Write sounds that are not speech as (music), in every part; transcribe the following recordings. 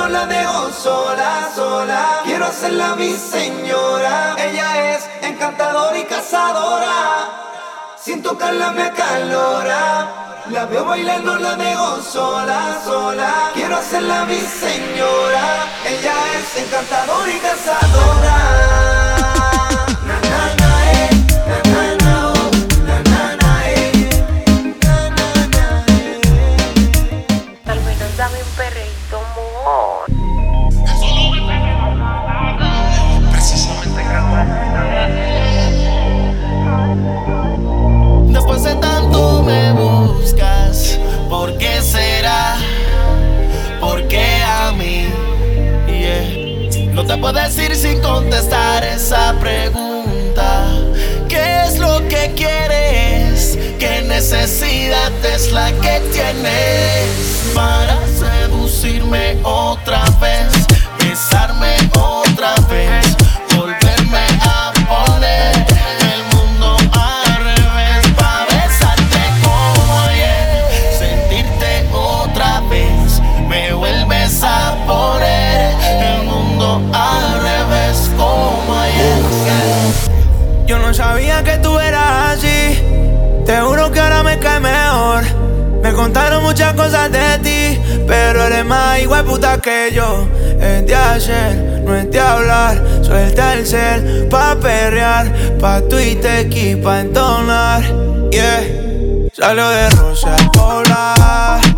No la dejo sola, sola. Quiero hacerla mi señora. Ella es encantadora y cazadora. Sin tocarla me acalora. La veo bailar, no la dejo sola, sola. Quiero hacerla mi señora. Ella es encantadora y cazadora. Para seducirme otra contaron muchas cosas de ti, pero eres más igual puta que yo. Es de hacer, no es de hablar. Suelta el cel pa' perrear, pa' Twitter y pa' entonar. Yeah, salió de Rosa Polar.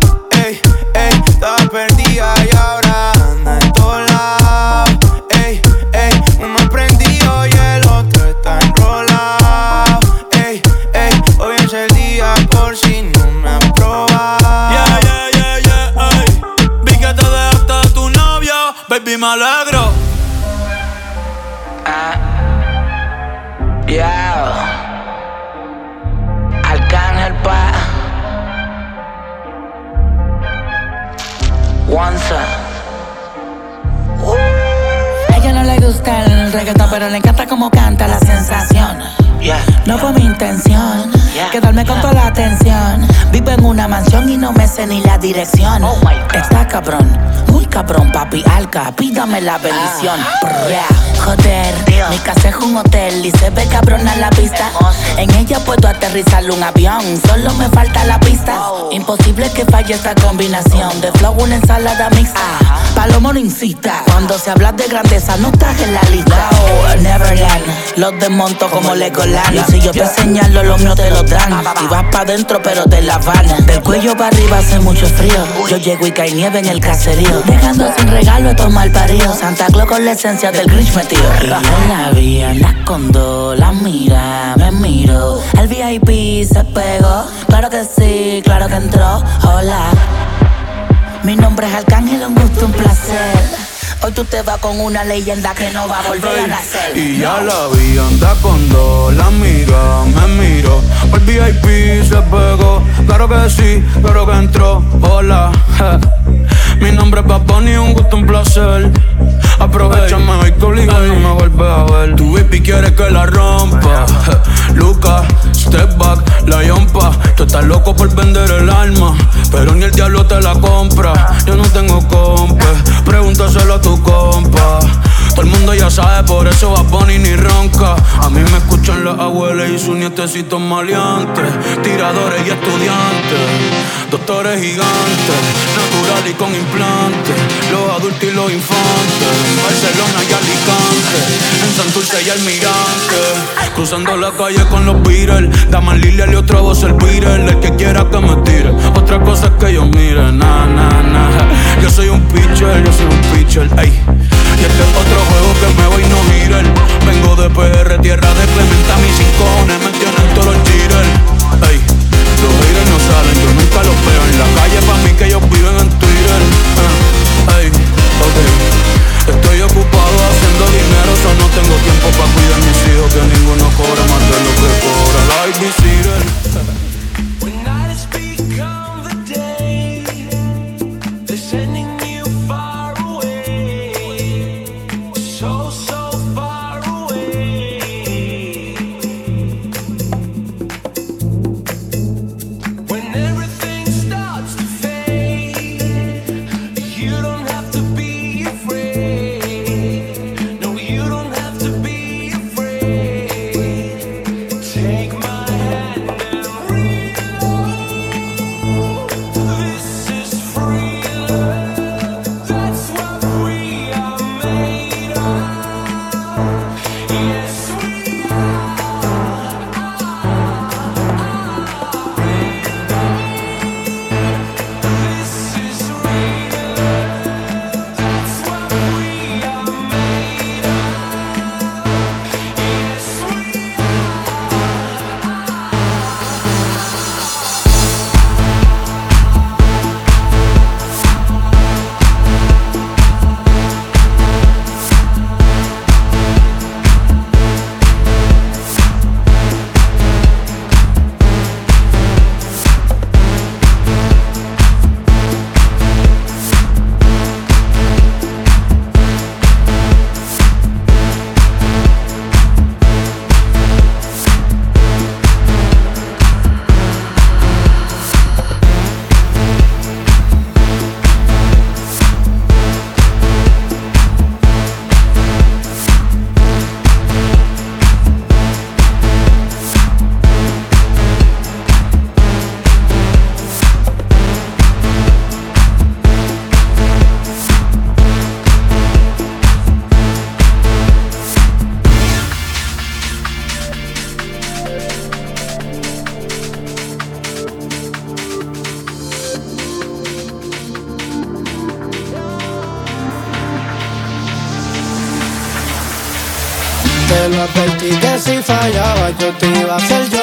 Baby, me alegro. Ah, yeah. Arcángel pa. Once. A ella no le gusta el reggaetón, pero le encanta como canta la sensación. No fue mi intención quedarme con toda la atención. Vivo en una mansión y no me sé ni la dirección. Oh Está cabrón, muy cabrón, papi alca. Pídame la bendición. Ah. Joder, casa es un hotel y se ve cabrón a la vista. En ella puedo aterrizar un avión, solo me falta la pista. Imposible que falle esta combinación de flow, una ensalada mixta. Palomo no incita. Cuando se habla de grandeza, no estás en la lista. Oh, Neverland, los desmonto como Legoland. Y si yo te señalo, los míos te lo dan. Y vas pa' dentro, pero de La Habana. Del cuello para arriba hace mucho frío. Yo llego y cae nieve en el caserío. Dejando sin regalo estos mal paridos. Santa Claus con la esencia del Grinch metido. Y la vi, la condo, la mira, me miro. El VIP se pegó. Claro que sí, claro que entró. Hola. Mi nombre es Arcángel, un gusto, un placer. Hoy tú te vas con una leyenda que no va a volver a nacer. Y ya la vi, anda con dos, la amiga me miro. El VIP se pegó, claro que sí, claro que entró. Hola, mi nombre es Paponi, un gusto, un placer. Aprovechame hoy que obliga no me vuelves a ver. Tu VIP quiere que la rompa. (laughs) Lucas, step back, la yompa. Tú estás loco por vender el alma, pero ni el diablo te la compra. Todo el mundo ya sabe, por eso va Bonnie ni ronca. A mí me escuchan las abuelas y sus nietecitos maleantes. Tiradores y estudiantes, doctores gigantes, natural y con implantes. Los adultos y los infantes. Barcelona y Alicante, en Santurce y Almirante. Cruzando la calle con los Beatles. Daman Lilia y otra voz el Beatle. El que quiera que me tire. Otra cosa es que yo mire, na, na, na. Yo soy un pitcher, yo soy un pitcher, ey. Este es otro juego que me voy no girar Vengo de PR, tierra de Clementa, mis cincones me tienen todos los cheaters. Ey, los haters no salen, yo nunca los veo En la calle pa' mí que ellos viven en Twitter. Uh, Ey, ok. Estoy ocupado haciendo dinero, solo no tengo tiempo para cuidar mis hijos Que ninguno cobra más de lo que cobra. La IBC que si fallaba yo te iba a hacer yo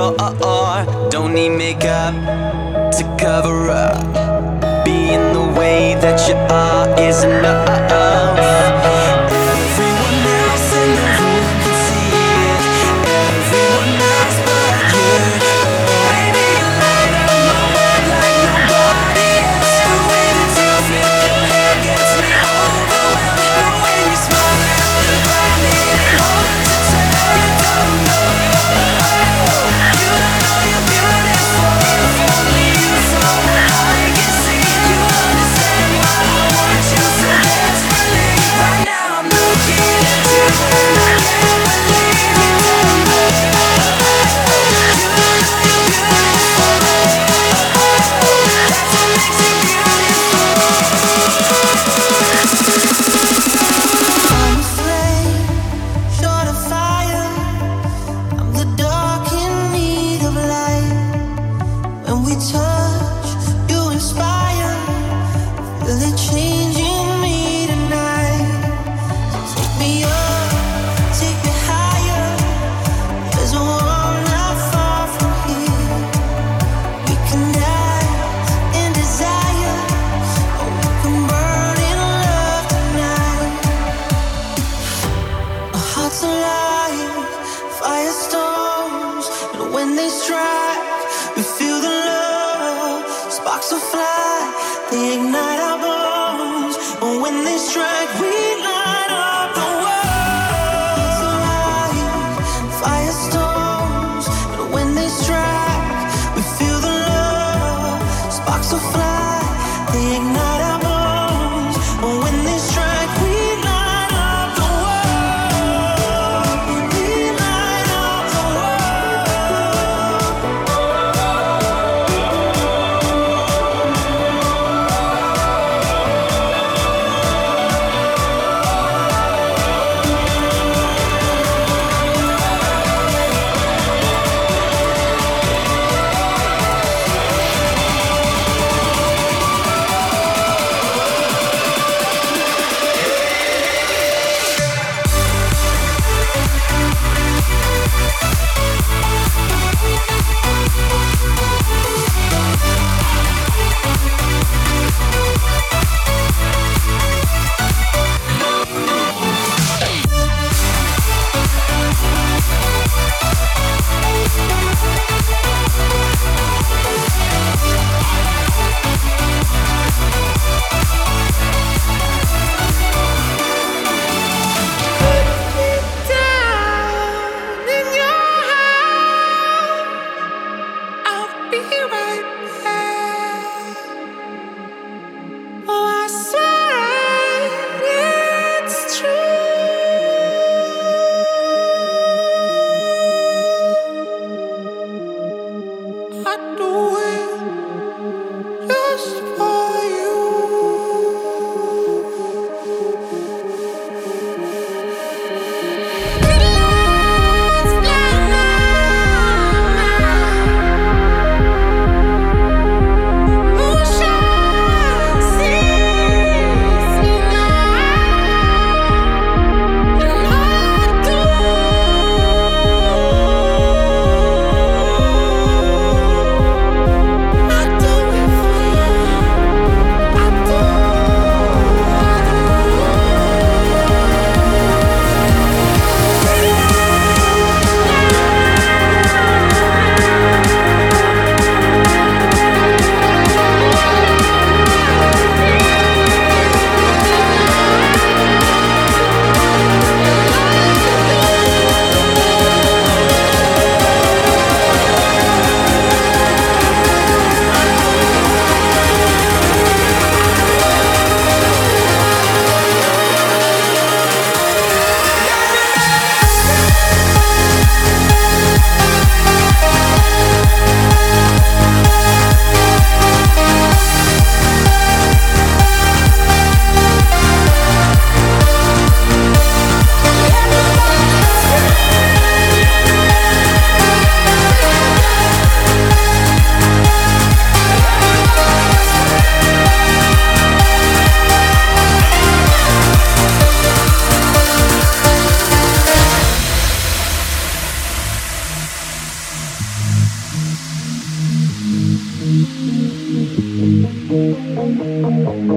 sure. Don't need makeup to cover up. Being the way that you are is enough.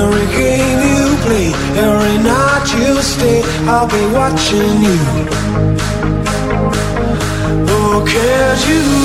every game you play, every night you stay, I'll be watching you. Oh, can't you?